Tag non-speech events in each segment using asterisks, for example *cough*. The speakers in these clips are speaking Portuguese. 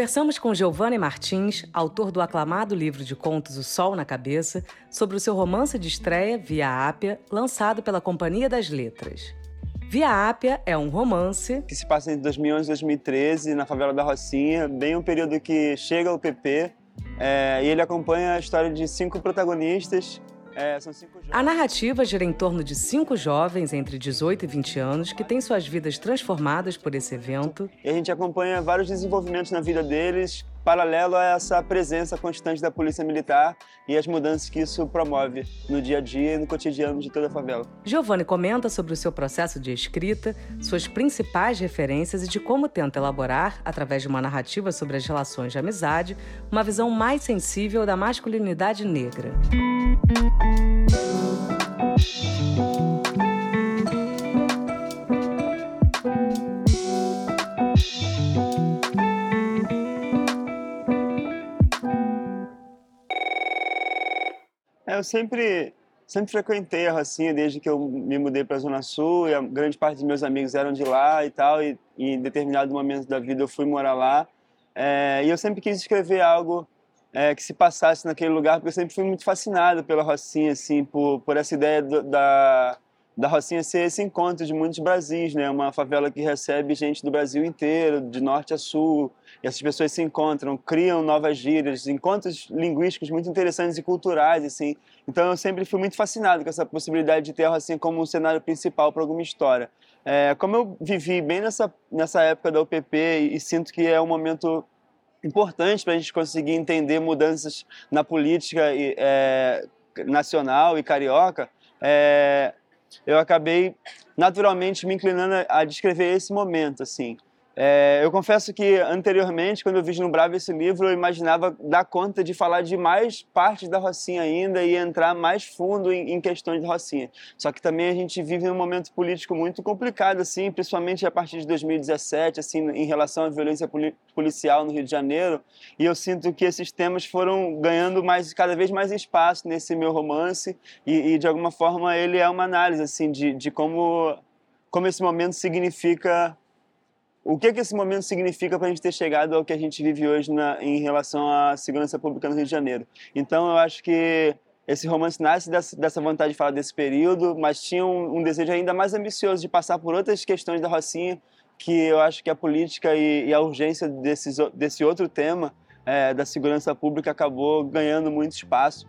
Conversamos com Giovanni Martins, autor do aclamado livro de contos O Sol na Cabeça, sobre o seu romance de estreia, Via Ápia, lançado pela Companhia das Letras. Via Ápia é um romance que se passa entre 2011 e 2013 na favela da Rocinha, bem um período que chega o PP é, e ele acompanha a história de cinco protagonistas é, a narrativa gira em torno de cinco jovens entre 18 e 20 anos que têm suas vidas transformadas por esse evento. E a gente acompanha vários desenvolvimentos na vida deles, paralelo a essa presença constante da polícia militar e as mudanças que isso promove no dia a dia e no cotidiano de toda a favela. Giovanni comenta sobre o seu processo de escrita, suas principais referências e de como tenta elaborar, através de uma narrativa sobre as relações de amizade, uma visão mais sensível da masculinidade negra. Eu sempre sempre frequentei a Rocinha desde que eu me mudei para a Zona Sul e a grande parte dos meus amigos eram de lá e tal e, e em determinado momento da vida eu fui morar lá. É, e eu sempre quis escrever algo é, que se passasse naquele lugar porque eu sempre fui muito fascinado pela Rocinha assim por, por essa ideia do, da da Rocinha ser esse encontro de muitos Brasis, né? Uma favela que recebe gente do Brasil inteiro, de norte a sul, e essas pessoas se encontram, criam novas gírias, encontros linguísticos muito interessantes e culturais, assim. Então eu sempre fui muito fascinado com essa possibilidade de ter a Rocinha como um cenário principal para alguma história. É, como eu vivi bem nessa nessa época da UPP e, e sinto que é um momento importante para a gente conseguir entender mudanças na política e, é, nacional e carioca, é, eu acabei naturalmente me inclinando a descrever esse momento, assim. É, eu confesso que anteriormente, quando eu vislumbrava esse livro, eu imaginava dar conta de falar de mais partes da Rocinha ainda e entrar mais fundo em, em questões de Rocinha. Só que também a gente vive um momento político muito complicado, assim, principalmente a partir de 2017, assim, em relação à violência policial no Rio de Janeiro. E eu sinto que esses temas foram ganhando mais, cada vez mais espaço nesse meu romance e, e de alguma forma ele é uma análise assim de, de como como esse momento significa o que, que esse momento significa para a gente ter chegado ao que a gente vive hoje na, em relação à segurança pública no Rio de Janeiro? Então, eu acho que esse romance nasce dessa, vontade de falar desse período, mas tinha um, um, desejo ainda mais ambicioso de passar por outras questões da Rocinha, que eu acho que a política e, e a urgência desse, desse outro tema é, da segurança pública acabou ganhando muito espaço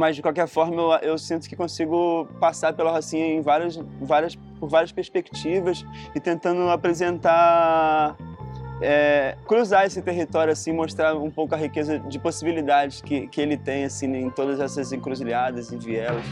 mas de qualquer forma eu, eu, sinto que consigo passar pela Rocinha em várias, várias, por várias perspectivas e tentando apresentar, é, cruzar esse território assim, mostrar um pouco a riqueza de possibilidades que, que ele tem assim em todas essas encruzilhadas e vielas.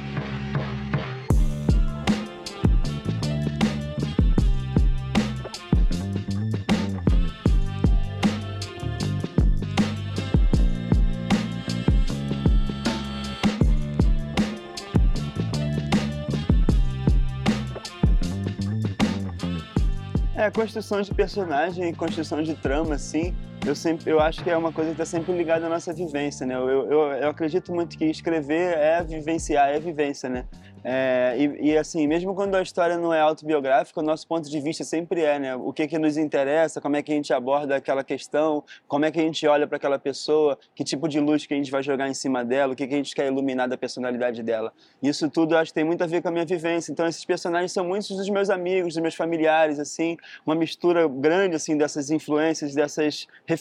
É, construção de personagem construção de trama, assim, eu sempre eu acho que é uma coisa que está sempre ligada à nossa vivência, né? Eu, eu, eu acredito muito que escrever é vivenciar, é vivência, né? É, e, e, assim, mesmo quando a história não é autobiográfica, o nosso ponto de vista sempre é, né? O que que nos interessa, como é que a gente aborda aquela questão, como é que a gente olha para aquela pessoa, que tipo de luz que a gente vai jogar em cima dela, o que que a gente quer iluminar da personalidade dela. Isso tudo acho que tem muito a ver com a minha vivência. Então esses personagens são muitos dos meus amigos, dos meus familiares, assim, uma mistura grande assim dessas influências, dessas referências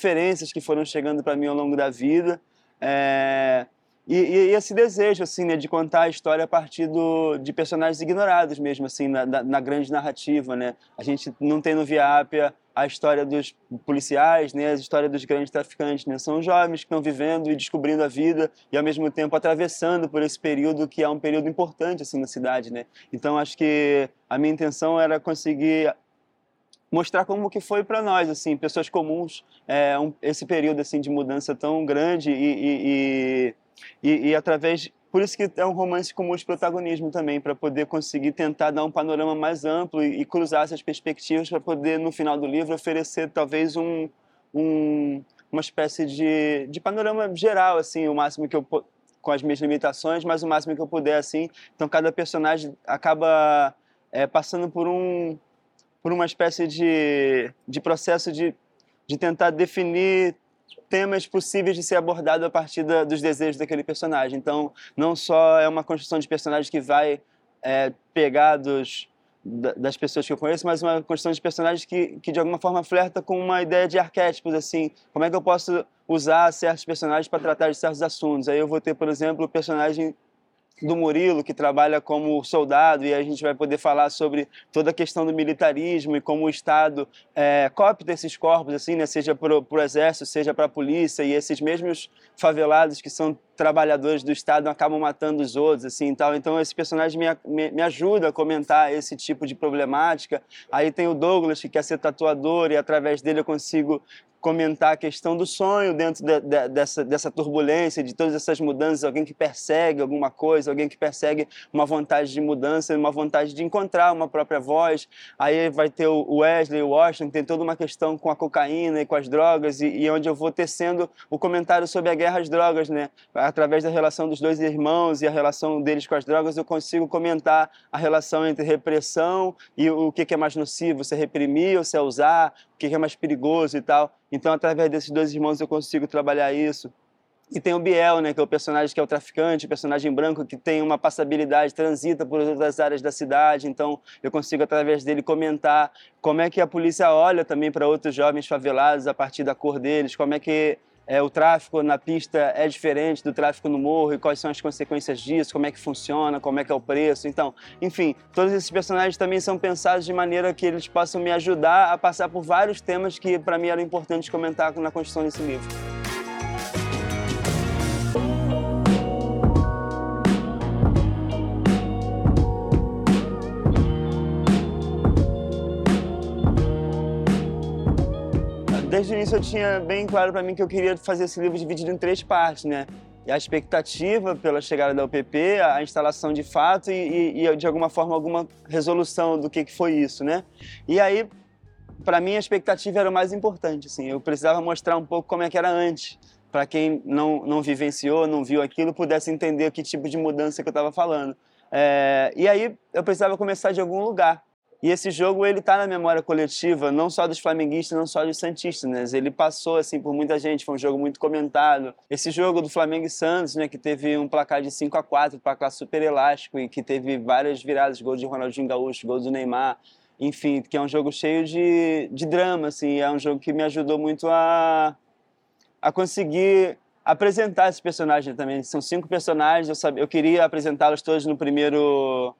que foram chegando para mim ao longo da vida. É... E, e, esse desejo, assim, né, de contar a história a partir do, de personagens ignorados mesmo, assim, na, na, na grande narrativa, né? A gente não tem no Viápia a história dos policiais, né, a história dos grandes traficantes, né? São jovens que estão vivendo e descobrindo a vida e ao mesmo tempo atravessando por esse período que é um período importante assim na cidade, né? Então acho que a minha intenção era conseguir mostrar como que foi para nós, assim, pessoas comuns, é, um, esse período assim de mudança tão grande e, e, e e, através por isso que é um romance com multiprotagonismo também, para poder conseguir tentar dar um panorama mais amplo e, e cruzar essas perspectivas para poder, no final do livro, oferecer talvez um, um, uma espécie de, de panorama geral, assim, o máximo que eu com as minhas limitações, mas o máximo que eu puder, assim. Então, cada personagem acaba é, passando por um por uma espécie de, de processo de de tentar definir temas possíveis de ser abordado a partir da, dos desejos daquele personagem. Então, não só é uma construção de personagem que vai é, pegar dos, das pessoas que eu conheço, mas uma construção de personagens que, que de alguma forma flerta com uma ideia de arquétipos, assim, como é que eu posso usar certos personagens para tratar de certos assuntos. Aí eu vou ter, por exemplo, o personagem do Murilo, que trabalha como soldado, e a gente vai poder falar sobre toda a questão do militarismo e como o Estado é, copta esses corpos, assim, né, seja para o exército, seja para a polícia, e esses mesmos favelados que são trabalhadores do Estado acabam matando os outros, assim, tal. Então esse personagem me, me, me, ajuda a comentar esse tipo de problemática. Aí tem o Douglas, que quer ser tatuador, e através dele eu consigo comentar a questão do sonho dentro de, de, dessa, dessa turbulência, de todas essas mudanças, alguém que persegue alguma coisa, alguém que persegue uma vontade de mudança, uma vontade de encontrar uma própria voz. Aí vai ter o Wesley, o Washington, tem toda uma questão com a cocaína e com as drogas, e, e onde eu vou tecendo o comentário sobre a guerra às drogas, né? Através da relação dos dois irmãos e a relação deles com as drogas, eu consigo comentar a relação entre repressão e o que é mais nocivo, se é reprimir ou se é usar, o que é mais perigoso e tal. Então, através desses dois irmãos, eu consigo trabalhar isso. E tem o Biel, né, que é o personagem que é o traficante, o personagem branco que tem uma passabilidade, transita por outras áreas da cidade. Então, eu consigo, através dele, comentar como é que a polícia olha também para outros jovens favelados a partir da cor deles, como é que é, o tráfico na pista é diferente do tráfico no morro e quais são as consequências disso, como é que funciona, como é que é o preço. Então, enfim, todos esses personagens também são pensados de maneira que eles possam me ajudar a passar por vários temas que para mim eram importantes comentar na construção desse livro. Desde o início eu tinha bem claro para mim que eu queria fazer esse livro dividido em três partes, né? E a expectativa pela chegada da UPP, a instalação de fato e, e, e de alguma forma alguma resolução do que, que foi isso, né? E aí, para mim, a expectativa era o mais importante, assim. Eu precisava mostrar um pouco como é que era antes, para quem não, não vivenciou, não viu aquilo, pudesse entender que tipo de mudança que eu estava falando. É, e aí eu precisava começar de algum lugar. E esse jogo ele está na memória coletiva, não só dos flamenguistas, não só dos santistas, né? Ele passou assim por muita gente, foi um jogo muito comentado. Esse jogo do Flamengo e Santos, né, que teve um placar de 5 a 4, placar super elástico e que teve várias viradas, gol de Ronaldinho Gaúcho, gol do Neymar, enfim, que é um jogo cheio de, de drama, assim, é um jogo que me ajudou muito a a conseguir apresentar esses personagens também. São cinco personagens, eu sabia, eu queria apresentá-los todos no primeiro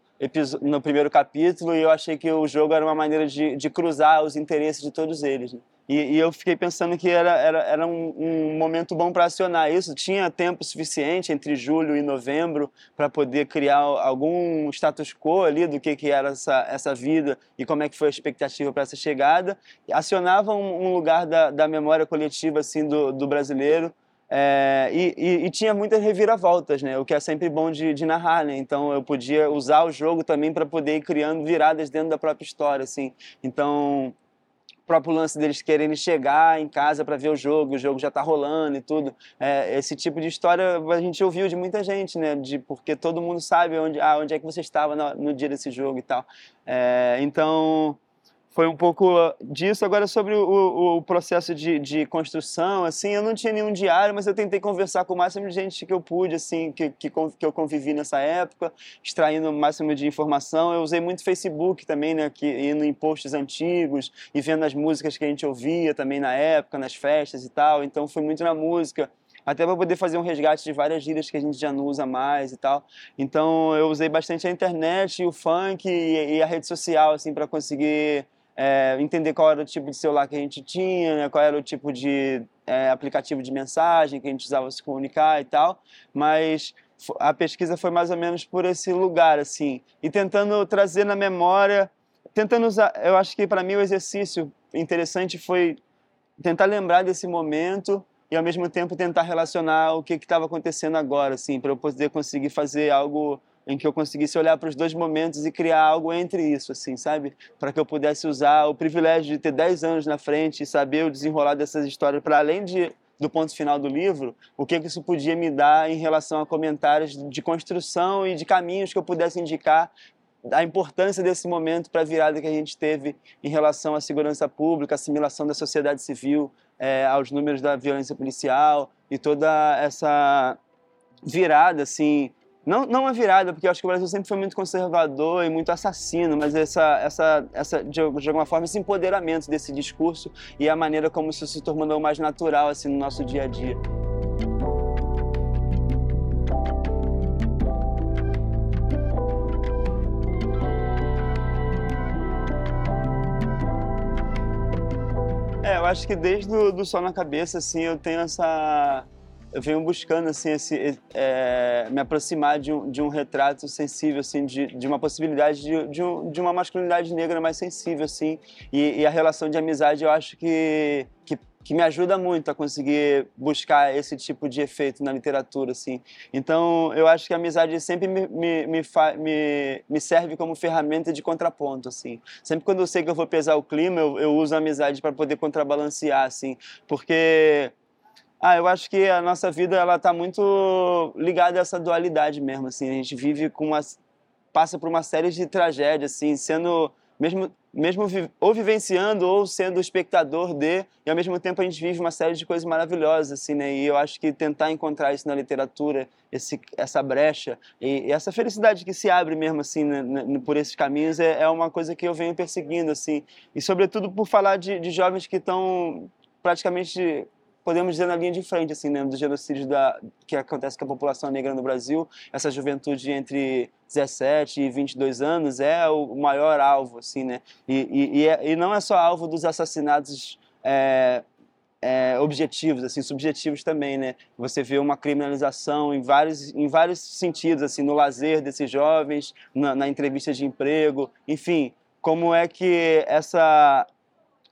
no primeiro capítulo e eu achei que o jogo era uma maneira de, de cruzar os interesses de todos eles. Né? E, e, eu fiquei pensando que era, era, era um, um momento bom para acionar isso. Tinha tempo suficiente entre julho e novembro para poder criar algum status quo ali do que, que era essa, essa vida e como é que foi a expectativa para essa chegada. Acionava um, um lugar da, da memória coletiva assim do, do brasileiro é, e, e, e, tinha muitas reviravoltas, né? O que é sempre bom de, de narrar, né? Então eu podia usar o jogo também para poder ir criando viradas dentro da própria história, assim. Então o próprio lance deles quererem chegar em casa para ver o jogo, o jogo já está rolando e tudo. É, esse tipo de história a gente ouviu de muita gente, né? De, porque todo mundo sabe onde, ah, onde é que você estava no, no dia desse jogo e tal. É, então foi um pouco disso. Agora, sobre o, o processo de, de, construção, assim, eu não tinha nenhum diário, mas eu tentei conversar com o máximo de gente que eu pude, assim, que, que, que eu convivi nessa época, extraindo o máximo de informação. Eu usei muito Facebook também, né, que, indo em posts antigos e vendo as músicas que a gente ouvia também na época, nas festas e tal. Então, foi muito na música até para poder fazer um resgate de várias gírias que a gente já não usa mais e tal. Então eu usei bastante a internet, o funk e a rede social assim para conseguir é, entender qual era o tipo de celular que a gente tinha, né, qual era o tipo de é, aplicativo de mensagem que a gente usava se comunicar e tal, mas a pesquisa foi mais ou menos por esse lugar, assim, e tentando trazer na memória, tentando usar, eu acho que para mim o exercício interessante foi tentar lembrar desse momento e ao mesmo tempo tentar relacionar o que estava acontecendo agora, assim, para eu poder conseguir fazer algo em que eu conseguisse olhar para os dois momentos e criar algo entre isso, assim, sabe? Para que eu pudesse usar o privilégio de ter 10 anos na frente e saber o desenrolar dessas histórias para além de do ponto final do livro, o que, isso podia me dar em relação a comentários de construção e de caminhos que eu pudesse indicar a importância desse momento para a virada que a gente teve em relação à segurança pública, assimilação da sociedade civil é, aos números da violência policial e toda essa virada, assim, não, não uma virada, porque eu acho que o Brasil sempre foi muito conservador e muito assassino, mas essa, essa, essa de, de alguma forma, esse empoderamento desse discurso e a maneira como isso se tornou mais natural, assim, no nosso dia a dia. É, eu acho que desde o do Sol na Cabeça, assim, eu tenho essa... Eu venho buscando, assim, esse, é, me aproximar de um, de um retrato sensível, assim, de, de uma possibilidade de, de, um, de uma masculinidade negra mais sensível, assim. E, e a relação de amizade, eu acho que, que que me ajuda muito a conseguir buscar esse tipo de efeito na literatura, assim. Então, eu acho que a amizade sempre me, me, me, me, me serve como ferramenta de contraponto, assim. Sempre quando eu sei que eu vou pesar o clima, eu, eu uso a amizade para poder contrabalancear, assim. Porque ah, eu acho que a nossa vida ela está muito ligada a essa dualidade mesmo, assim. A gente vive com uma passa por uma série de tragédias, assim, sendo mesmo, mesmo vi, ou vivenciando ou sendo espectador de, e ao mesmo tempo a gente vive uma série de coisas maravilhosas, assim, né? E eu acho que tentar encontrar isso na literatura, esse, essa brecha e, e essa felicidade que se abre mesmo, assim, né, né, por esses caminhos é, é, uma coisa que eu venho perseguindo, assim. E sobretudo por falar de, de jovens que estão praticamente podemos dizer na linha de frente assim, né, do genocídio da, que acontece com a população negra no Brasil, essa juventude entre 17 e 22 anos é o maior alvo, assim, né? E, e, e, é, e não é só alvo dos assassinatos é, é, objetivos, assim, subjetivos também, né? Você vê uma criminalização em vários, em vários sentidos, assim, no lazer desses jovens, na, na entrevista de emprego, enfim, como é que essa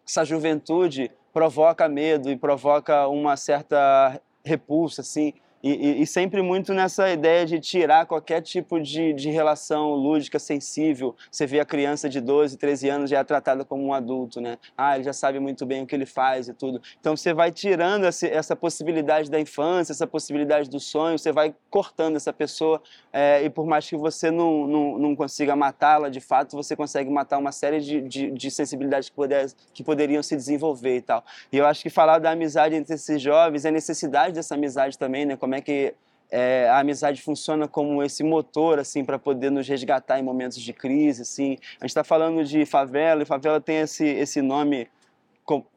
essa juventude provoca medo e provoca uma certa repulsa, assim, e, e, sempre muito nessa ideia de tirar qualquer tipo de, de relação lúdica, sensível. Você vê a criança de 12, 13 anos já é tratada como um adulto, né? Ah, ele já sabe muito bem o que ele faz e tudo. Então você vai tirando essa, essa possibilidade da infância, essa possibilidade do sonho, você vai cortando essa pessoa é, e por mais que você não, não, não consiga matá-la de fato, você consegue matar uma série de, de, de sensibilidades que, poder, que poderiam se desenvolver e tal. E eu acho que falar da amizade entre esses jovens, a necessidade dessa amizade também, né? Como como é que é, a amizade funciona como esse motor assim para poder nos resgatar em momentos de crise assim. A gente está falando de favela e favela tem esse esse nome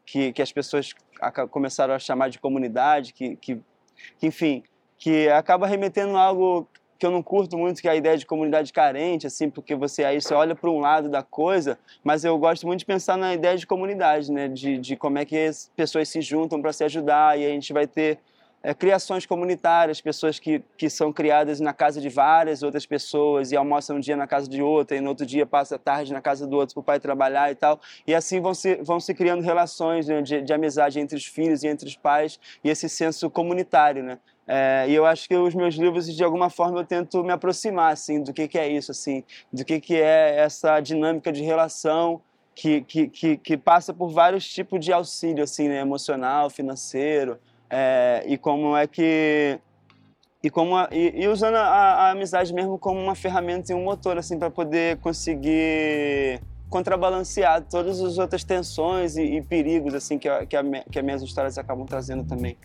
que, que as pessoas começaram a chamar de comunidade que, que, que enfim que acaba remetendo a algo que eu não curto muito que é a ideia de comunidade carente assim porque você aí você olha para um lado da coisa mas eu gosto muito de pensar na ideia de comunidade né? De, de como é que as pessoas se juntam para se ajudar e a gente vai ter é, criações comunitárias, pessoas que, que são criadas na casa de várias outras pessoas e almoçam um dia na casa de outra e no outro dia passa a tarde na casa do outro para o pai trabalhar e tal. E assim vão se, vão se criando relações né, de, de amizade entre os filhos e entre os pais e esse senso comunitário, né? É, e eu acho que os meus livros, de alguma forma, eu tento me aproximar, assim, do que, que é isso, assim, do que, que é essa dinâmica de relação que, que, que, que passa por vários tipos de auxílio, assim, né, emocional, financeiro, é, e como é que e como a, e, e, usando a, a, amizade mesmo como uma ferramenta e um motor assim para poder conseguir contrabalancear todas as outras tensões e, e perigos assim que, a, que, que as minhas histórias acabam trazendo também.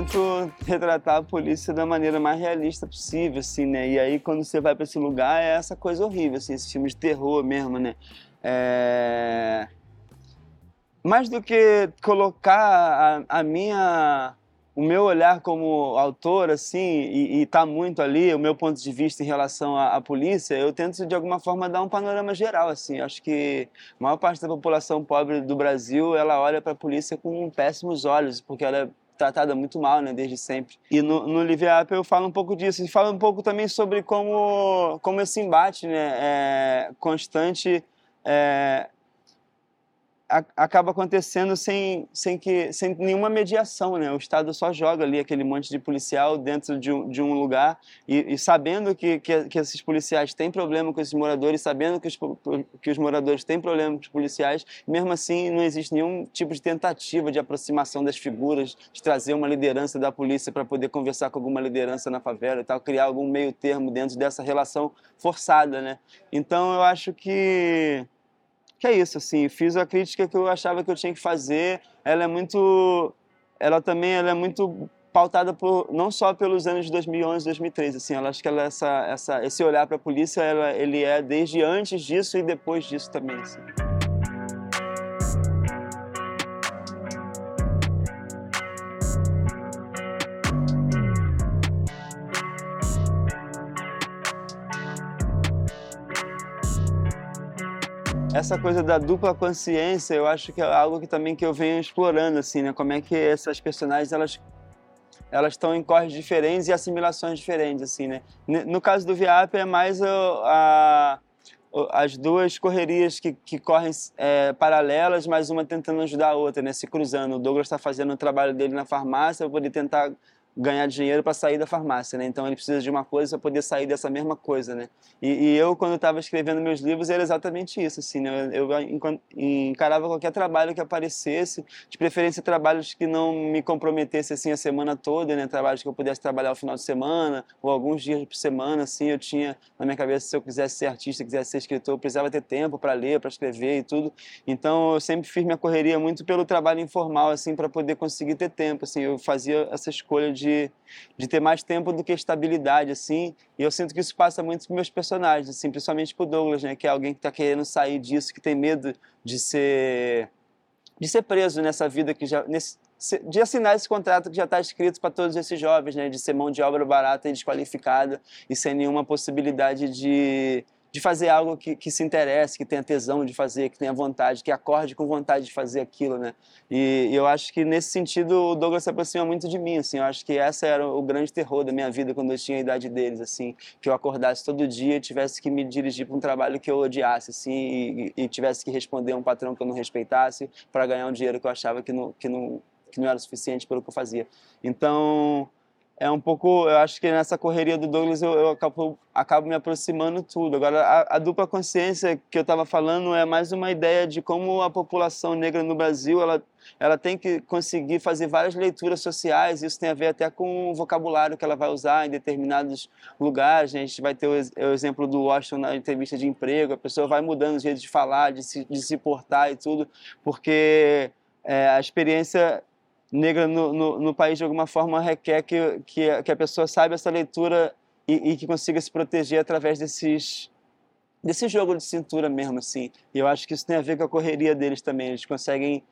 Tento *laughs* retratar a polícia da maneira mais realista possível, assim, né? E aí, quando você vai para esse lugar, é essa coisa horrível, assim, esse filme de terror mesmo, né? É... Mais do que colocar a, a minha o meu olhar como autor, assim, e, está muito ali, o meu ponto de vista em relação à, à, polícia, eu tento de alguma forma dar um panorama geral, assim. Acho que a maior parte da população pobre do Brasil, ela olha para a polícia com péssimos olhos, porque ela é tratada muito mal, né, desde sempre. E no, no Live Up eu falo um pouco disso. E falo um pouco também sobre como, como esse embate né, é, constante é, acaba acontecendo sem, sem, que, sem nenhuma mediação, né? O Estado só joga ali aquele monte de policial dentro de um, de um lugar e, e sabendo que, que, que, esses policiais têm problema com esses moradores, sabendo que os, que os moradores têm problema com os policiais, mesmo assim não existe nenhum tipo de tentativa de aproximação das figuras, de trazer uma liderança da polícia para poder conversar com alguma liderança na favela e tal, criar algum meio termo dentro dessa relação forçada, né? Então eu acho que que é isso, assim, fiz a crítica que eu achava que eu tinha que fazer. Ela é muito, ela também ela é muito pautada por não só pelos anos de 2011, 2013, assim, ela acho que ela essa essa esse olhar para a polícia, ela ele é desde antes disso e depois disso também, assim. Essa coisa da dupla consciência, eu acho que é algo que também que eu venho explorando assim, né? Como é que essas personagens elas elas estão em corres diferentes e assimilações diferentes assim, né? No caso do Viap é mais a, a as duas correrias que, que correm é, paralelas, mas uma tentando ajudar a outra, né? Se cruzando. O Douglas está fazendo o trabalho dele na farmácia para poder tentar ganhar dinheiro para sair da farmácia, né? Então ele precisa de uma coisa para poder sair dessa mesma coisa, né? E, e eu quando estava escrevendo meus livros era exatamente isso, assim, né? Eu, eu encarava qualquer trabalho que aparecesse, de preferência trabalhos que não me comprometesse assim a semana toda, né? Trabalhos que eu pudesse trabalhar o final de semana ou alguns dias por semana, assim. Eu tinha na minha cabeça se eu quisesse ser artista, quisesse ser escritor, eu precisava ter tempo para ler, para escrever e tudo. Então eu sempre fiz minha correria muito pelo trabalho informal, assim, para poder conseguir ter tempo, assim. Eu fazia essa escolha de de, de ter mais tempo do que estabilidade, assim. E eu sinto que isso passa muito para meus personagens, assim, principalmente para o Douglas, né? Que é alguém que está querendo sair disso, que tem medo de ser de ser preso nessa vida que já nesse, de assinar esse contrato que já está escrito para todos esses jovens, né? De ser mão de obra barata e desqualificada e sem nenhuma possibilidade de de fazer algo que, que se interesse, que tenha tesão de fazer, que tenha vontade, que acorde com vontade de fazer aquilo, né? E, e eu acho que nesse sentido o Douglas se aproxima muito de mim, assim. Eu acho que essa era o grande terror da minha vida quando eu tinha a idade deles, assim, que eu acordasse todo dia e tivesse que me dirigir para um trabalho que eu odiasse, assim, e, e tivesse que responder a um patrão que eu não respeitasse para ganhar um dinheiro que eu achava que não, que não que não era suficiente pelo que eu fazia. Então é um pouco, eu acho que nessa correria do Douglas eu, eu acabo, acabo, me aproximando tudo. Agora, a, a dupla consciência que eu estava falando é mais uma ideia de como a população negra no Brasil ela, ela tem que conseguir fazer várias leituras sociais. Isso tem a ver até com o vocabulário que ela vai usar em determinados lugares. Né? A gente vai ter o, o, exemplo do Washington na entrevista de emprego. A pessoa vai mudando o jeito de falar, de se, de se portar e tudo, porque é, a experiência negra no, no, no, país de alguma forma requer que, que, que a pessoa saiba essa leitura e, e, que consiga se proteger através desses desse jogo de cintura mesmo assim. E eu acho que isso tem a ver com a correria deles também. Eles conseguem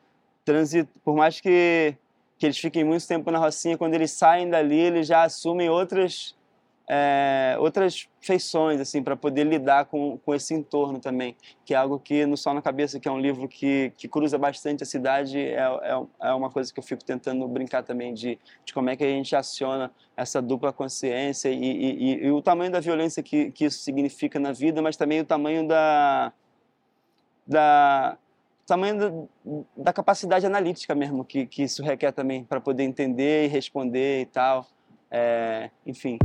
transitar por mais que que eles fiquem muito tempo na Rocinha quando eles saem dali eles já assumem outras é, outras feições assim para poder lidar com, com esse entorno também que é algo que no Sol na Cabeça que é um livro que, que cruza bastante a cidade é, é, é uma coisa que eu fico tentando brincar também de, de como é que a gente aciona essa dupla consciência e, e, e o tamanho da violência que, que isso significa na vida mas também o tamanho da da tamanho da, da capacidade analítica mesmo que, que isso requer também para poder entender e responder e tal é, enfim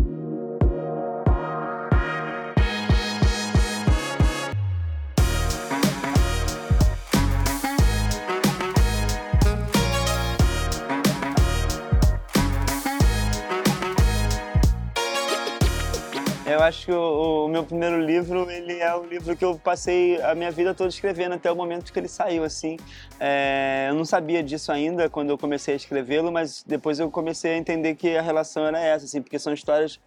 acho que o, o, meu primeiro livro, ele é o livro que eu passei a minha vida toda escrevendo até o momento que ele saiu, assim. É, eu não sabia disso ainda quando eu comecei a escrevê-lo, mas depois eu comecei a entender que a relação era essa, assim, porque são histórias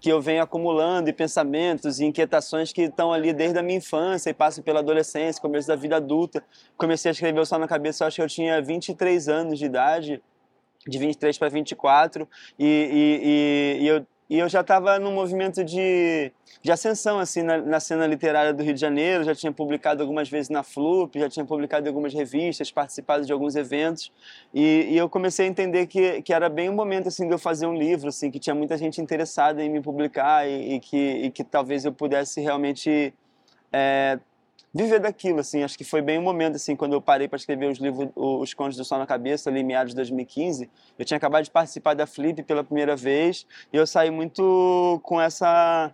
que eu venho acumulando e pensamentos e inquietações que estão ali desde a minha infância e passam pela adolescência, começo da vida adulta. Comecei a escrever Só na Cabeça, eu acho que eu tinha 23 anos de idade, de 23 para 24, e, e, e, e eu e eu já estava num movimento de, de ascensão assim na, na, cena literária do Rio de Janeiro, já tinha publicado algumas vezes na Flup, já tinha publicado em algumas revistas, participado de alguns eventos, e, e, eu comecei a entender que, que era bem o momento assim de eu fazer um livro, assim, que tinha muita gente interessada em me publicar e, e que, e que talvez eu pudesse realmente é, viver daquilo, assim. Acho que foi bem o um momento, assim, quando eu parei para escrever os livros, os Contos do Sol na Cabeça, ali em meados de 2015. Eu tinha acabado de participar da Flip pela primeira vez e eu saí muito com essa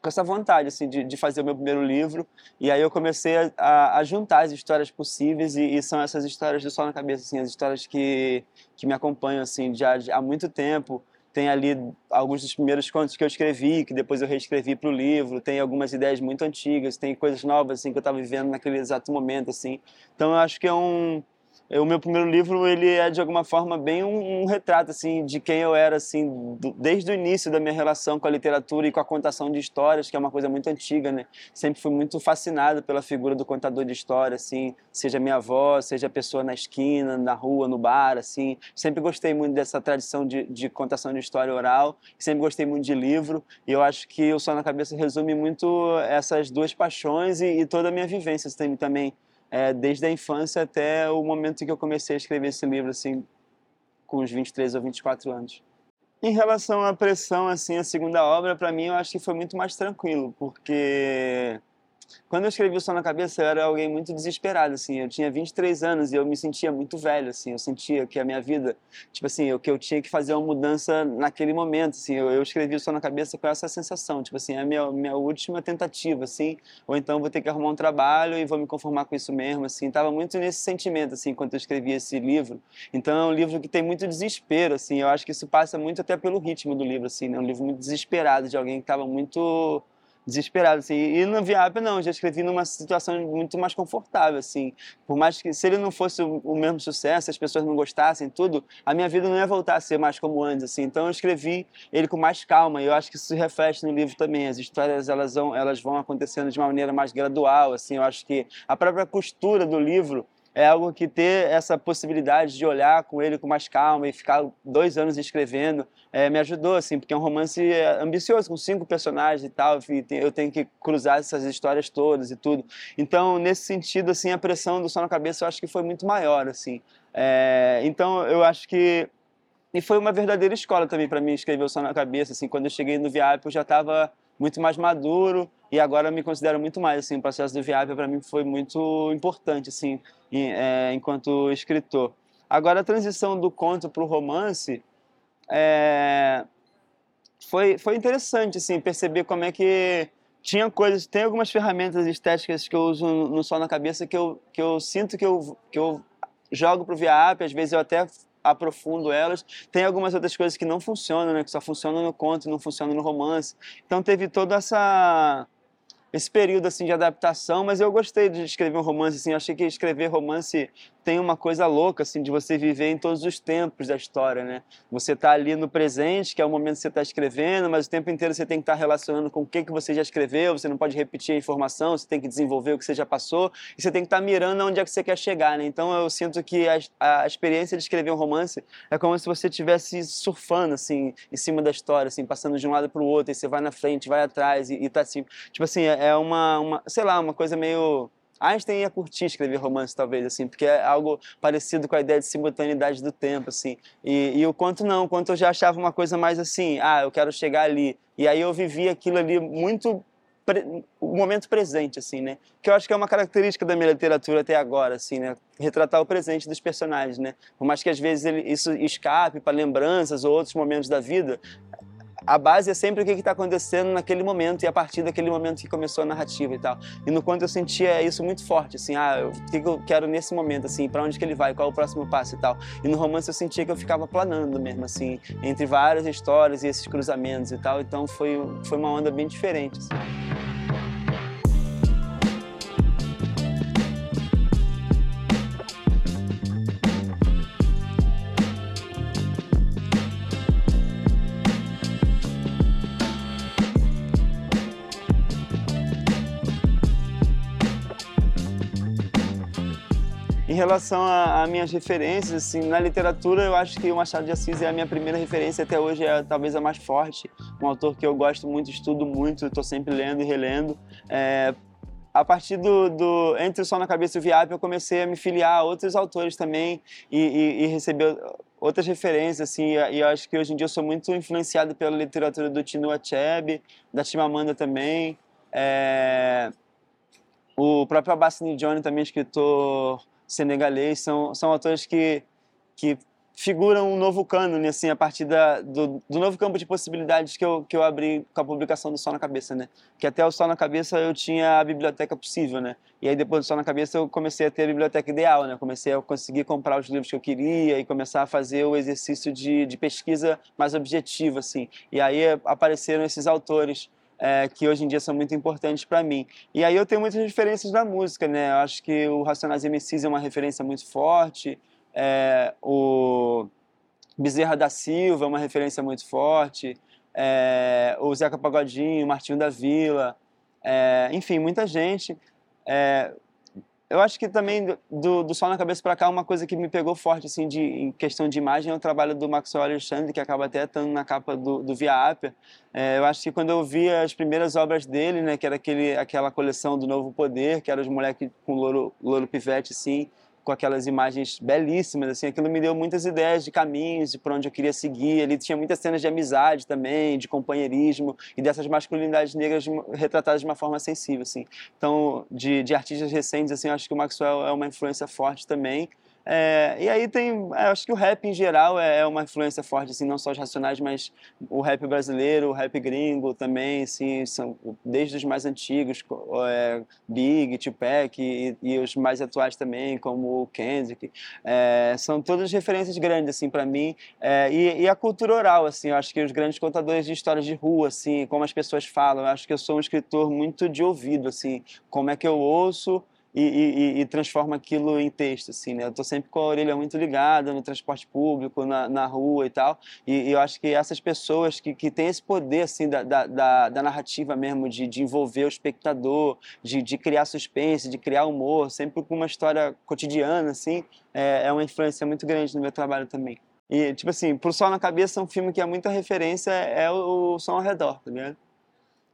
com essa vontade assim de, de fazer o meu primeiro livro e aí eu comecei a, a juntar as histórias possíveis e, e, são essas histórias do sol na cabeça assim as histórias que que me acompanham assim já há muito tempo tem ali alguns dos primeiros contos que eu escrevi, que depois eu reescrevi para o livro, tem algumas ideias muito antigas, tem coisas novas assim que eu estava vivendo naquele exato momento assim. Então eu acho que é um o meu primeiro livro ele é de alguma forma bem um, um, retrato assim de quem eu era assim do, desde o início da minha relação com a literatura e com a contação de histórias que é uma coisa muito antiga né? Sempre fui muito fascinado pela figura do contador de histórias assim seja minha avó seja a pessoa na esquina na rua no bar assim. Sempre gostei muito dessa tradição de, de contação de história oral sempre gostei muito de livro e eu acho que o Sol na Cabeça resume muito essas duas paixões e, e toda a minha vivência assim, também é, desde a infância até o momento em que eu comecei a escrever esse livro, assim, com uns 23 ou 24 anos. Em relação à pressão, assim, a segunda obra, para mim, eu acho que foi muito mais tranquilo, porque quando eu escrevi o Som na Cabeça, eu era alguém muito desesperado, assim. Eu tinha 23 anos e eu me sentia muito velho, assim. Eu sentia que a minha vida, tipo assim, o que eu tinha que fazer uma mudança naquele momento, assim. Eu, eu escrevi o Som na Cabeça com essa sensação, tipo assim, é a minha, minha última tentativa, assim. Ou então vou ter que arrumar um trabalho e vou me conformar com isso mesmo, assim. Tava muito nesse sentimento, assim, enquanto eu escrevi esse livro. Então é um livro que tem muito desespero, assim. Eu acho que isso passa muito até pelo ritmo do livro, assim, né? Um livro muito desesperado, de alguém que tava muito desesperado, assim. E no Viap, não, já escrevi numa situação muito mais confortável, assim. Por mais que, se ele não fosse o, mesmo sucesso, as pessoas não gostassem, tudo, a minha vida não ia voltar a ser mais como antes, assim. Então eu escrevi ele com mais calma, e eu acho que isso se reflete no livro também. As histórias, elas vão, elas vão acontecendo de uma maneira mais gradual, assim. Eu acho que a própria costura do livro é algo que ter essa possibilidade de olhar com ele com mais calma e ficar dois anos escrevendo é, me ajudou, assim, porque é um romance é, ambicioso, com cinco personagens e tal, e eu tenho que cruzar essas histórias todas e tudo. Então, nesse sentido, assim, a pressão do som na cabeça eu acho que foi muito maior, assim. É, então, eu acho que e foi uma verdadeira escola também para mim escrever o som na cabeça, assim, quando eu cheguei no Viap eu já estava muito mais maduro e agora eu me considero muito mais, assim, o processo do Viap para mim foi muito importante, assim, é, enquanto escritor. Agora, a transição do conto para o romance é, foi, foi interessante, assim, perceber como é que tinha coisas, tem algumas ferramentas estéticas que eu uso no Sol na Cabeça que eu, que eu sinto que eu, que eu jogo para o ViaApp, às vezes eu até aprofundo elas. Tem algumas outras coisas que não funcionam, né, que só funcionam no conto, não funcionam no romance. Então teve toda essa esse período assim de adaptação, mas eu gostei de escrever um romance assim, eu achei que escrever romance tem uma coisa louca, assim, de você viver em todos os tempos da história, né? Você está ali no presente, que é o momento que você está escrevendo, mas o tempo inteiro você tem que estar tá relacionando com o que, que você já escreveu, você não pode repetir a informação, você tem que desenvolver o que você já passou, e você tem que estar tá mirando onde é que você quer chegar, né? Então eu sinto que a, a experiência de escrever um romance é como se você estivesse surfando, assim, em cima da história, assim, passando de um lado para o outro, e você vai na frente, vai atrás, e, e tá assim, tipo assim, é, é uma, uma, sei lá, uma coisa meio Einstein ia curtir escrever romance, talvez, assim, porque é algo parecido com a ideia de simultaneidade do tempo, assim. E, e o quanto não, o quanto eu já achava uma coisa mais assim, ah, eu quero chegar ali. E aí eu vivi aquilo ali muito o momento presente, assim, né? Que eu acho que é uma característica da minha literatura até agora, assim, né? Retratar o presente dos personagens, né? Por mais que às vezes ele, isso escape para lembranças ou outros momentos da vida, a base é sempre o que está acontecendo naquele momento e a partir daquele momento que começou a narrativa e tal. E no quanto eu sentia isso muito forte, assim, ah, o que eu quero nesse momento, assim, para onde que ele vai, qual é o próximo passo e tal. E no romance eu sentia que eu ficava planando mesmo, assim, entre várias histórias e esses cruzamentos e tal. Então foi, foi uma onda bem diferente. Assim. Relação a, a, minhas referências, assim, na literatura eu acho que o Machado de Assis é a minha primeira referência, até hoje é talvez a mais forte, um autor que eu gosto muito, estudo muito, estou sempre lendo e relendo. É, a partir do, do, Entre o Sol na Cabeça e o Viap, eu comecei a me filiar a outros autores também e, e, e receber outras referências, assim, e eu acho que hoje em dia eu sou muito influenciado pela literatura do Tino Achebe, da Chimamanda também. É o próprio Abassini Johnny, também escritor senegalês, são, são autores que, que figuram um novo cânone, assim, a partir da, do, do, novo campo de possibilidades que eu, que eu abri com a publicação do Sol na Cabeça, né? Que até o Sol na Cabeça eu tinha a biblioteca possível, né? E aí depois do Sol na Cabeça eu comecei a ter a biblioteca ideal, né? Comecei a conseguir comprar os livros que eu queria e começar a fazer o exercício de, de pesquisa mais objetivo, assim. E aí apareceram esses autores é, que hoje em dia são muito importantes para mim. E aí eu tenho muitas referências da música, né? Eu acho que o Racionais MCs é uma referência muito forte, é, o Bezerra da Silva é uma referência muito forte, é, o Zeca Pagodinho, o Martinho da Vila, é, enfim, muita gente. Eu acho que também do, do Sol na Cabeça para cá, uma coisa que me pegou forte assim, de, em questão de imagem é o trabalho do Maxwell Alexandre, que acaba até estando na capa do, do Via Apia. É, eu acho que quando eu vi as primeiras obras dele, né, que era aquele, aquela coleção do Novo Poder, que era os moleques com louro, louro pivete, assim, com aquelas imagens belíssimas, assim, aquilo me deu muitas ideias de caminhos, de por onde eu queria seguir. Ele tinha muitas cenas de amizade também, de companheirismo e dessas masculinidades negras retratadas de uma forma sensível, assim. Então, de, de artistas recentes, assim, acho que o Maxwell é uma influência forte também. É, e aí tem, é, acho que o rap em geral é, é, uma influência forte, assim, não só os racionais, mas o rap brasileiro, o rap gringo também, assim, são desde os mais antigos, é, Big, Tupac e, e, os mais atuais também, como o Kendrick, é, são todas referências grandes, assim, para mim, é, e, e, a cultura oral, assim, eu acho que os grandes contadores de histórias de rua, assim, como as pessoas falam, eu acho que eu sou um escritor muito de ouvido, assim, como é que eu ouço e, e, e, transforma aquilo em texto, assim, né? Eu estou sempre com a orelha muito ligada no transporte público, na, na rua e tal, e, e, eu acho que essas pessoas que, que têm esse poder, assim, da, da, da narrativa mesmo, de, de envolver o espectador, de, de criar suspense, de criar humor, sempre com uma história cotidiana, assim, é, é uma influência muito grande no meu trabalho também. E, tipo assim, Pro Sol na Cabeça, um filme que é muita referência é o, o Som ao Redor, tá ligado?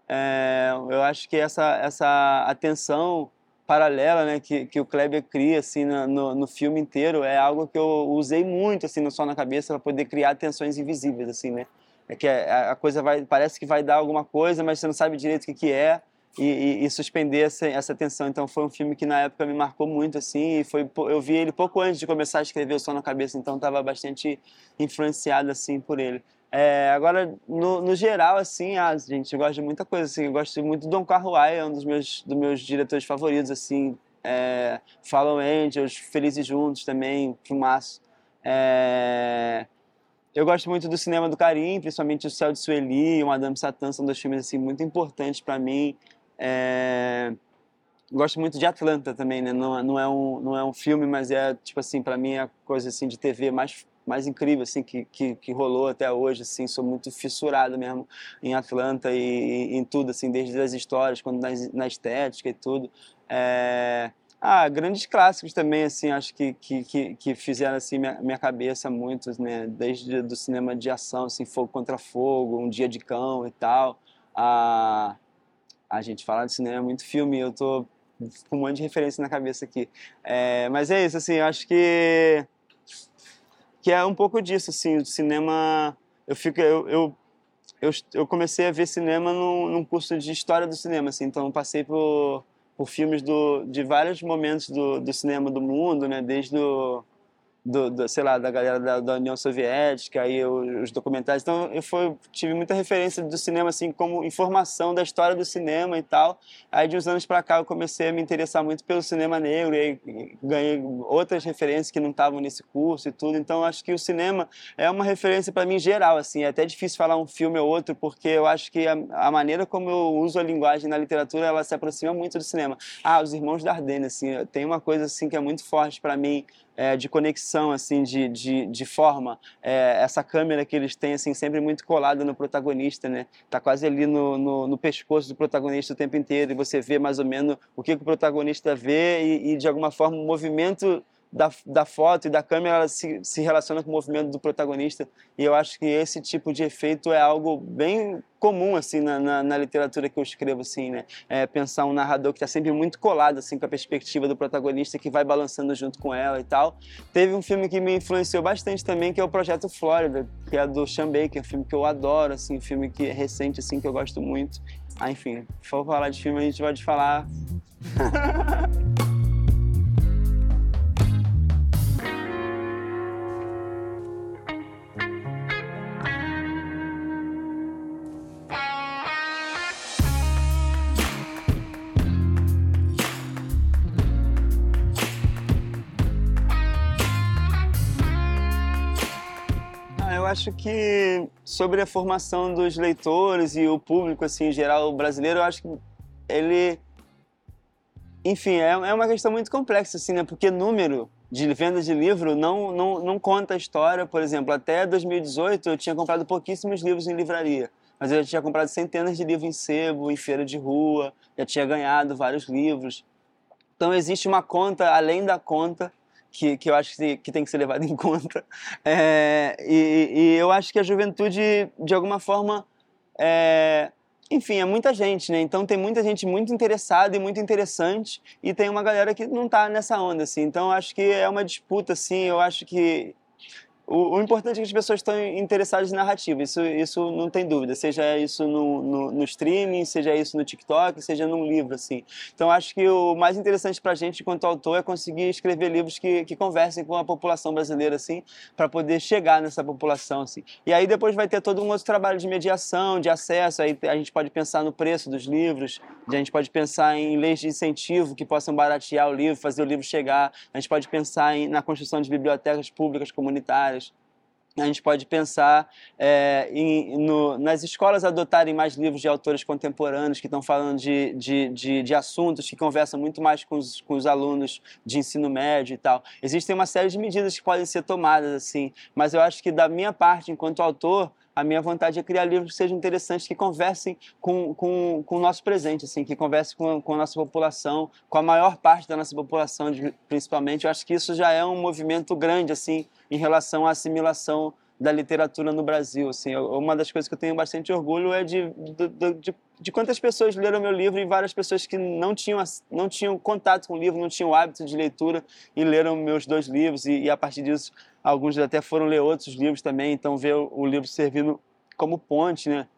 É, eu acho que essa, essa atenção paralela né, que, que o Kleber cria assim, no, no filme inteiro é algo que eu usei muito assim, no Só na Cabeça para poder criar tensões invisíveis. assim, né? É que a coisa vai, parece que vai dar alguma coisa, mas você não sabe direito o que, que é. E, e, e, suspender essa, essa tensão. Então foi um filme que na época me marcou muito assim, e foi eu vi ele pouco antes de começar a escrever o Som na Cabeça, então estava bastante influenciado assim por ele. É, agora, no, no, geral, assim, ah, gente, eu gosto de muita coisa, assim, eu gosto muito do Don Carruai, é um dos meus, dos meus diretores favoritos, assim, é, Fallen Angels, Felizes Juntos também, filmaço. É, eu gosto muito do cinema do Karim, principalmente o Céu de Sueli e o Madame Satã, são dois filmes, assim, muito importantes para mim. É, gosto muito de Atlanta também, né? Não, não, é um, não é um filme, mas é, tipo assim, para mim é a coisa, assim, de TV mais mais incrível assim que, que, que, rolou até hoje assim sou muito fissurado mesmo em Atlanta e, e em tudo assim desde as histórias quando na, na estética e tudo. É... ah grandes clássicos também assim acho que que, que, fizeram assim minha, minha cabeça muito né desde do cinema de ação assim fogo contra fogo um dia de cão e tal. A a gente falar de cinema é muito filme eu tô com um monte de referência na cabeça aqui. É... mas é isso assim acho que que é um pouco disso, assim, o cinema... Eu, fico, eu, eu, eu, eu comecei a ver cinema num, num curso de história do cinema, assim, então passei por, por filmes do, de vários momentos do, do cinema do mundo, né, desde o do, do, sei lá, da galera da, da União Soviética, aí os documentários. Então eu foi, tive muita referência do cinema assim como informação da história do cinema e tal. Aí de uns anos para cá eu comecei a me interessar muito pelo cinema negro e ganhei outras referências que não estavam nesse curso e tudo. Então acho que o cinema é uma referência para mim geral assim. É até difícil falar um filme ou outro porque eu acho que a, a, maneira como eu uso a linguagem na literatura ela se aproxima muito do cinema. Ah, os Irmãos Dardenne assim, tem uma coisa assim que é muito forte para mim é, de conexão, assim, de, de, de forma. É, essa câmera que eles têm, assim, sempre muito colada no protagonista, né? Tá quase ali no, no, no, pescoço do protagonista o tempo inteiro e você vê mais ou menos o que, que o protagonista vê e, e de alguma forma, o movimento da, da foto e da câmera ela se, se relaciona com o movimento do protagonista. E eu acho que esse tipo de efeito é algo bem comum assim na, na, na literatura que eu escrevo assim né? É pensar um narrador que está sempre muito colado assim com a perspectiva do protagonista que vai balançando junto com ela e tal. Teve um filme que me influenciou bastante também que é o Projeto Flórida que é do Sean Baker um filme que eu adoro assim um filme que é recente assim que eu gosto muito. Ah, enfim for falar de filme a gente pode falar *laughs* acho que sobre a formação dos leitores e o público assim em geral brasileiro, eu acho que ele enfim, é, é uma questão muito complexa assim, né? Porque número de venda de livro não, não, não conta a história, por exemplo, até 2018 eu tinha comprado pouquíssimos livros em livraria, mas eu já tinha comprado centenas de livros em sebo, em feira de rua, já tinha ganhado vários livros. Então existe uma conta além da conta que, que eu acho que, que tem que ser levado *laughs* em conta. É, e, e, eu acho que a juventude, de alguma forma, é, enfim, é muita gente, né? Então tem muita gente muito interessada e muito interessante e tem uma galera que não está nessa onda, assim. Então acho que é uma disputa, assim. Eu acho que o, o, importante é que as pessoas estão interessadas em narrativa, isso, isso não tem dúvida, seja isso no, no, no, streaming, seja isso no TikTok, seja num livro, assim. Então, acho que o mais interessante para a gente, enquanto autor, é conseguir escrever livros que, que conversem com a população brasileira, assim, para poder chegar nessa população, assim. E aí depois vai ter todo um outro trabalho de mediação, de acesso, aí a gente pode pensar no preço dos livros, a gente pode pensar em leis de incentivo que possam baratear o livro, fazer o livro chegar, a gente pode pensar em, na construção de bibliotecas públicas comunitárias, a gente pode pensar é, em, no, nas escolas adotarem mais livros de autores contemporâneos que estão falando de, de, de, de, assuntos que conversam muito mais com os, com os alunos de ensino médio e tal. Existem uma série de medidas que podem ser tomadas, assim, mas eu acho que da minha parte, enquanto autor, a minha vontade é criar livros que sejam interessantes, que conversem com, com, com o nosso presente, assim, que conversem com, com a nossa população, com a maior parte da nossa população, principalmente. Eu acho que isso já é um movimento grande, assim, em relação à assimilação da literatura no Brasil. Assim, uma das coisas que eu tenho bastante orgulho é de, de, de, de, quantas pessoas leram meu livro e várias pessoas que não tinham, não tinham contato com o livro, não tinham hábito de leitura e leram meus dois livros. E, e a partir disso, alguns até foram ler outros livros também, então ver o, livro servindo como ponte, né?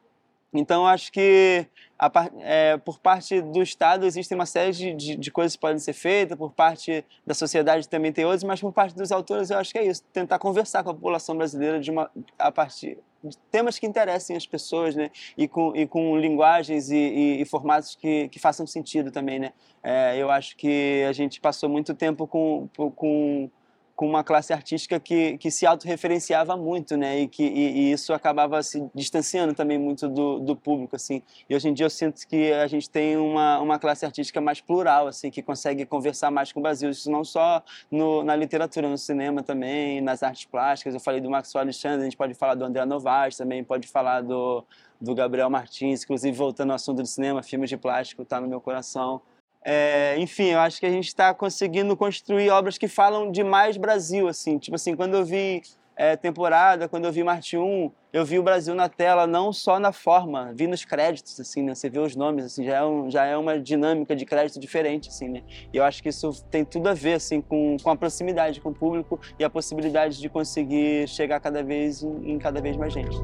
Então, acho que a, é, por parte do Estado existem uma série de, de, de, coisas que podem ser feitas, por parte da sociedade também tem outras, mas por parte dos autores eu acho que é isso, tentar conversar com a população brasileira de uma, a partir de temas que interessem as pessoas, né? E com, e com linguagens e, e, e formatos que, que façam sentido também, né? É, eu acho que a gente passou muito tempo com, com com uma classe artística que, que se autorreferenciava muito, né? E que e, e isso acabava se distanciando também muito do, do público, assim. E hoje em dia eu sinto que a gente tem uma, uma classe artística mais plural, assim, que consegue conversar mais com o Brasil. Isso não só no, na literatura, no cinema também, nas artes plásticas. Eu falei do Maxwell Alexandre, a gente pode falar do André Novaes também, pode falar do, do Gabriel Martins, inclusive voltando ao assunto do cinema, filmes de plástico, está no meu coração. É, enfim, eu acho que a gente está conseguindo construir obras que falam de mais Brasil, assim. Tipo assim, quando eu vi é, temporada, quando eu vi Marte 1, eu vi o Brasil na tela, não só na forma, vi nos créditos, assim, né? Você vê os nomes, assim, já é, um, já é uma dinâmica de crédito diferente, assim, né? E eu acho que isso tem tudo a ver, assim, com, com a proximidade com o público e a possibilidade de conseguir chegar cada vez em, em cada vez mais gente.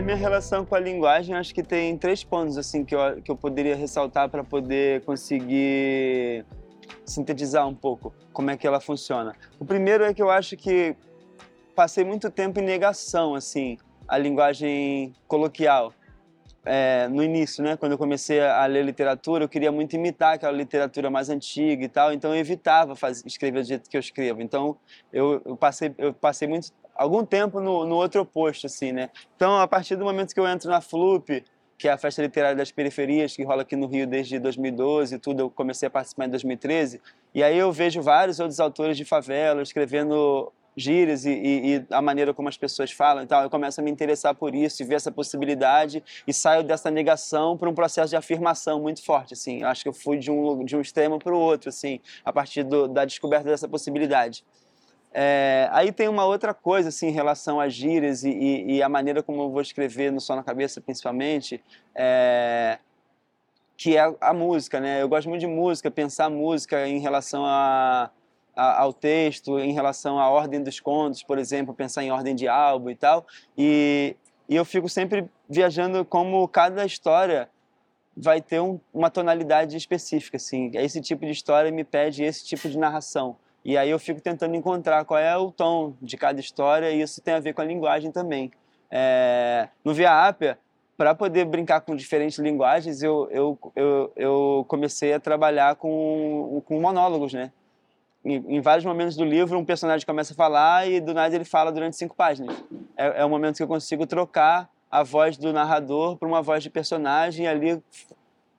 A minha relação com a linguagem, acho que tem três pontos assim que eu, que eu poderia ressaltar para poder conseguir sintetizar um pouco como é que ela funciona. O primeiro é que eu acho que passei muito tempo em negação assim a linguagem coloquial. É, no início, né, quando eu comecei a ler literatura, eu queria muito imitar aquela literatura mais antiga e tal, então eu evitava fazer, escrever do jeito que eu escrevo. Então eu, eu passei, eu passei muito algum tempo no, no outro oposto, assim, né? Então, a partir do momento que eu entro na FLUP, que é a Festa Literária das Periferias, que rola aqui no Rio desde 2012 e tudo, eu comecei a participar em 2013, e aí eu vejo vários outros autores de favela escrevendo gírias e, e, e, a maneira como as pessoas falam e tal. Eu começo a me interessar por isso e ver essa possibilidade e saio dessa negação para um processo de afirmação muito forte, assim. Eu acho que eu fui de um, de um extremo para o outro, assim, a partir do, da descoberta dessa possibilidade. É, aí tem uma outra coisa, assim, em relação às gírias e, e, e, a maneira como eu vou escrever no Só na Cabeça, principalmente, é, que é a, música, né? Eu gosto muito de música, pensar música em relação a a, ao texto, em relação à ordem dos contos, por exemplo, pensar em ordem de álbum e tal. E, e eu fico sempre viajando como cada história vai ter um, uma tonalidade específica, assim. Esse tipo de história me pede esse tipo de narração. E aí eu fico tentando encontrar qual é o tom de cada história e isso tem a ver com a linguagem também. É, no Via Ápia, para poder brincar com diferentes linguagens, eu, eu, eu, eu comecei a trabalhar com, com monólogos, né? em, vários momentos do livro, um personagem começa a falar e do nada ele fala durante cinco páginas. É, é o momento que eu consigo trocar a voz do narrador para uma voz de personagem e ali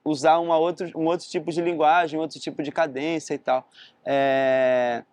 usar uma outro, um outro tipo de linguagem, outro tipo de cadência e tal. É...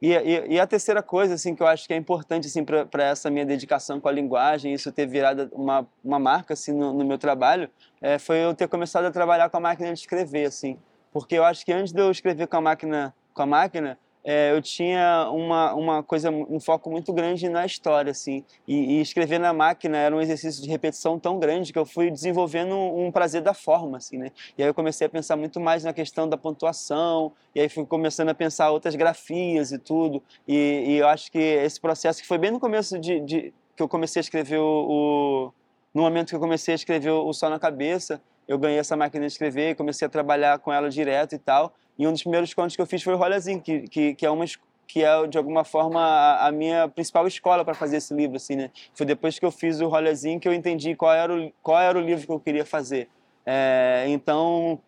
E, e, e, a terceira coisa assim que eu acho que é importante assim para essa minha dedicação com a linguagem, isso ter virado uma, uma marca assim no, no meu trabalho, é, foi eu ter começado a trabalhar com a máquina de escrever assim, porque eu acho que antes de eu escrever com a máquina com a máquina, é, eu tinha uma, uma coisa, um foco muito grande na história, assim. E, e, escrever na máquina era um exercício de repetição tão grande que eu fui desenvolvendo um, um, prazer da forma, assim, né? E aí eu comecei a pensar muito mais na questão da pontuação, e aí fui começando a pensar outras grafias e tudo. E, e eu acho que esse processo, que foi bem no começo de, de que eu comecei a escrever o, o, No momento que eu comecei a escrever o Sol na Cabeça, eu ganhei essa máquina de escrever e comecei a trabalhar com ela direto e tal. E um dos primeiros contos que eu fiz foi o Rolezinho, que, que, que é uma que é de alguma forma a, a minha principal escola para fazer esse livro, assim, né? Foi depois que eu fiz o Rolezinho que eu entendi qual era o, qual era o livro que eu queria fazer. É, então,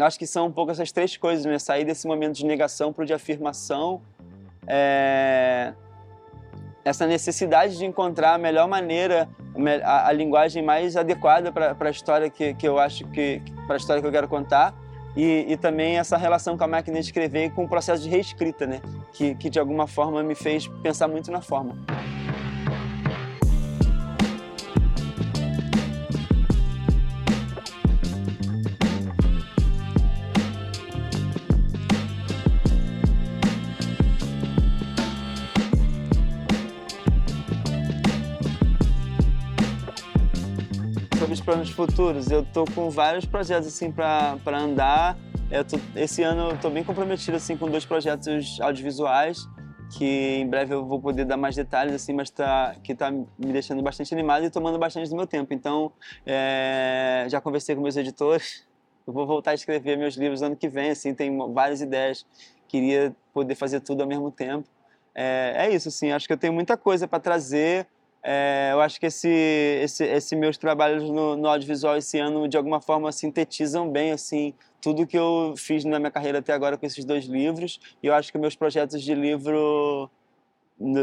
acho que são um pouco essas três coisas, né? Sair desse momento de negação para o de afirmação, é, essa necessidade de encontrar a melhor maneira, a, a linguagem mais adequada para a história que, que eu acho que para a história que eu quero contar e, e, também essa relação com a máquina de escrever e com o processo de reescrita, né? Que, que de alguma forma me fez pensar muito na forma. Planos futuros, eu tô com vários projetos assim para andar. Tô, esse ano eu tô bem comprometido assim com dois projetos audiovisuais que em breve eu vou poder dar mais detalhes assim, mas tá que tá me deixando bastante animado e tomando bastante do meu tempo. Então, é, já conversei com meus editores. Eu vou voltar a escrever meus livros ano que vem, assim, tem várias ideias. Queria poder fazer tudo ao mesmo tempo. É, é isso, assim, acho que eu tenho muita coisa para trazer é, eu acho que esse, esse, esse meus trabalhos no, no, audiovisual esse ano, de alguma forma, sintetizam bem assim tudo que eu fiz na minha carreira até agora com esses dois livros. E eu acho que meus projetos de livro,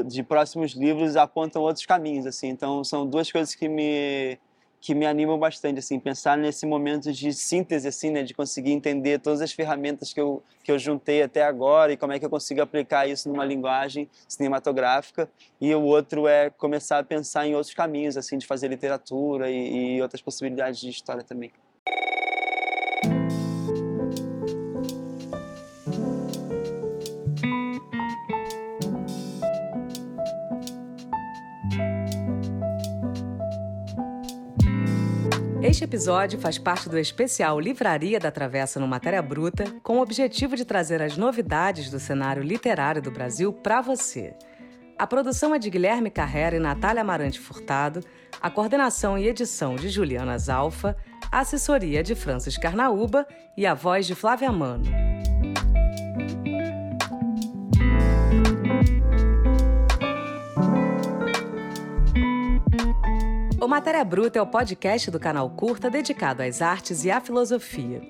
de próximos livros, apontam outros caminhos. assim. Então, são duas coisas que me que me animam bastante, assim, pensar nesse momento de síntese, assim, né, de conseguir entender todas as ferramentas que eu, que eu juntei até agora e como é que eu consigo aplicar isso numa linguagem cinematográfica. E o outro é começar a pensar em outros caminhos, assim, de fazer literatura e, e outras possibilidades de história também. Este episódio faz parte do especial Livraria da Travessa no Matéria Bruta, com o objetivo de trazer as novidades do cenário literário do Brasil para você. A produção é de Guilherme Carrera e Natália Amarante Furtado, a coordenação e edição de Juliana Zalfa, a assessoria de Francis Carnaúba e a voz de Flávia Mano. Matéria Bruta é o podcast do canal Curta dedicado às artes e à filosofia.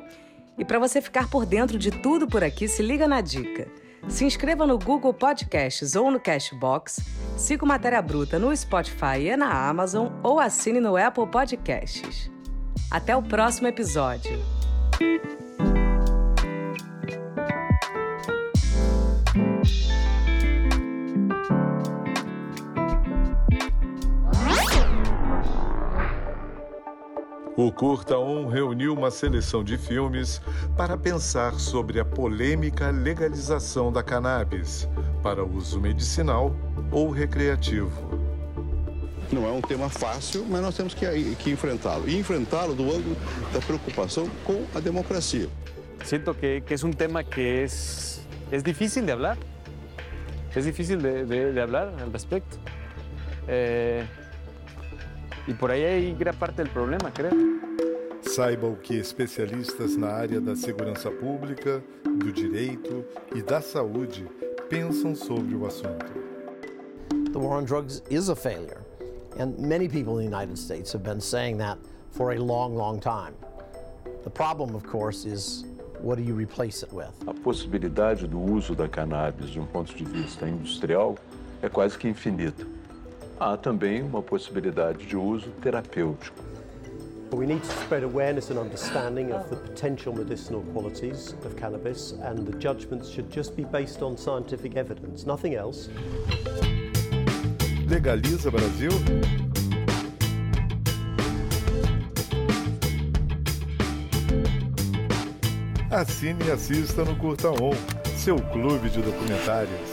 E para você ficar por dentro de tudo por aqui, se liga na dica. Se inscreva no Google Podcasts ou no Cashbox, siga o Matéria Bruta no Spotify e na Amazon ou assine no Apple Podcasts. Até o próximo episódio. O Curta On reuniu uma seleção de filmes para pensar sobre a polêmica legalização da cannabis para uso medicinal ou recreativo. Não é um tema fácil, mas nós temos que, que enfrentá-lo. E enfrentá-lo do ângulo da preocupação com a democracia. Siento que, que, es un tema que es, es difícil de hablar. Es difícil de, de, de hablar al respecto. Eh, e por aí aí gran parte do problema, creio. Saiba o que especialistas na área da segurança pública, do direito e da saúde pensam sobre o assunto. The war on drugs is a failure, and many people in the United States have been saying that for a long, long time. The problem, of course, is what do you replace it with? A possibilidade do uso da cannabis de um ponto de vista industrial é quase que infinita. Há também uma possibilidade de uso terapêutico. We need to spread awareness and understanding of the potential medicinal qualities of cannabis, and the judgments should just be based on scientific evidence, nothing else. Legaliza Brasil? Assine e assista no Curta On, seu clube de documentários.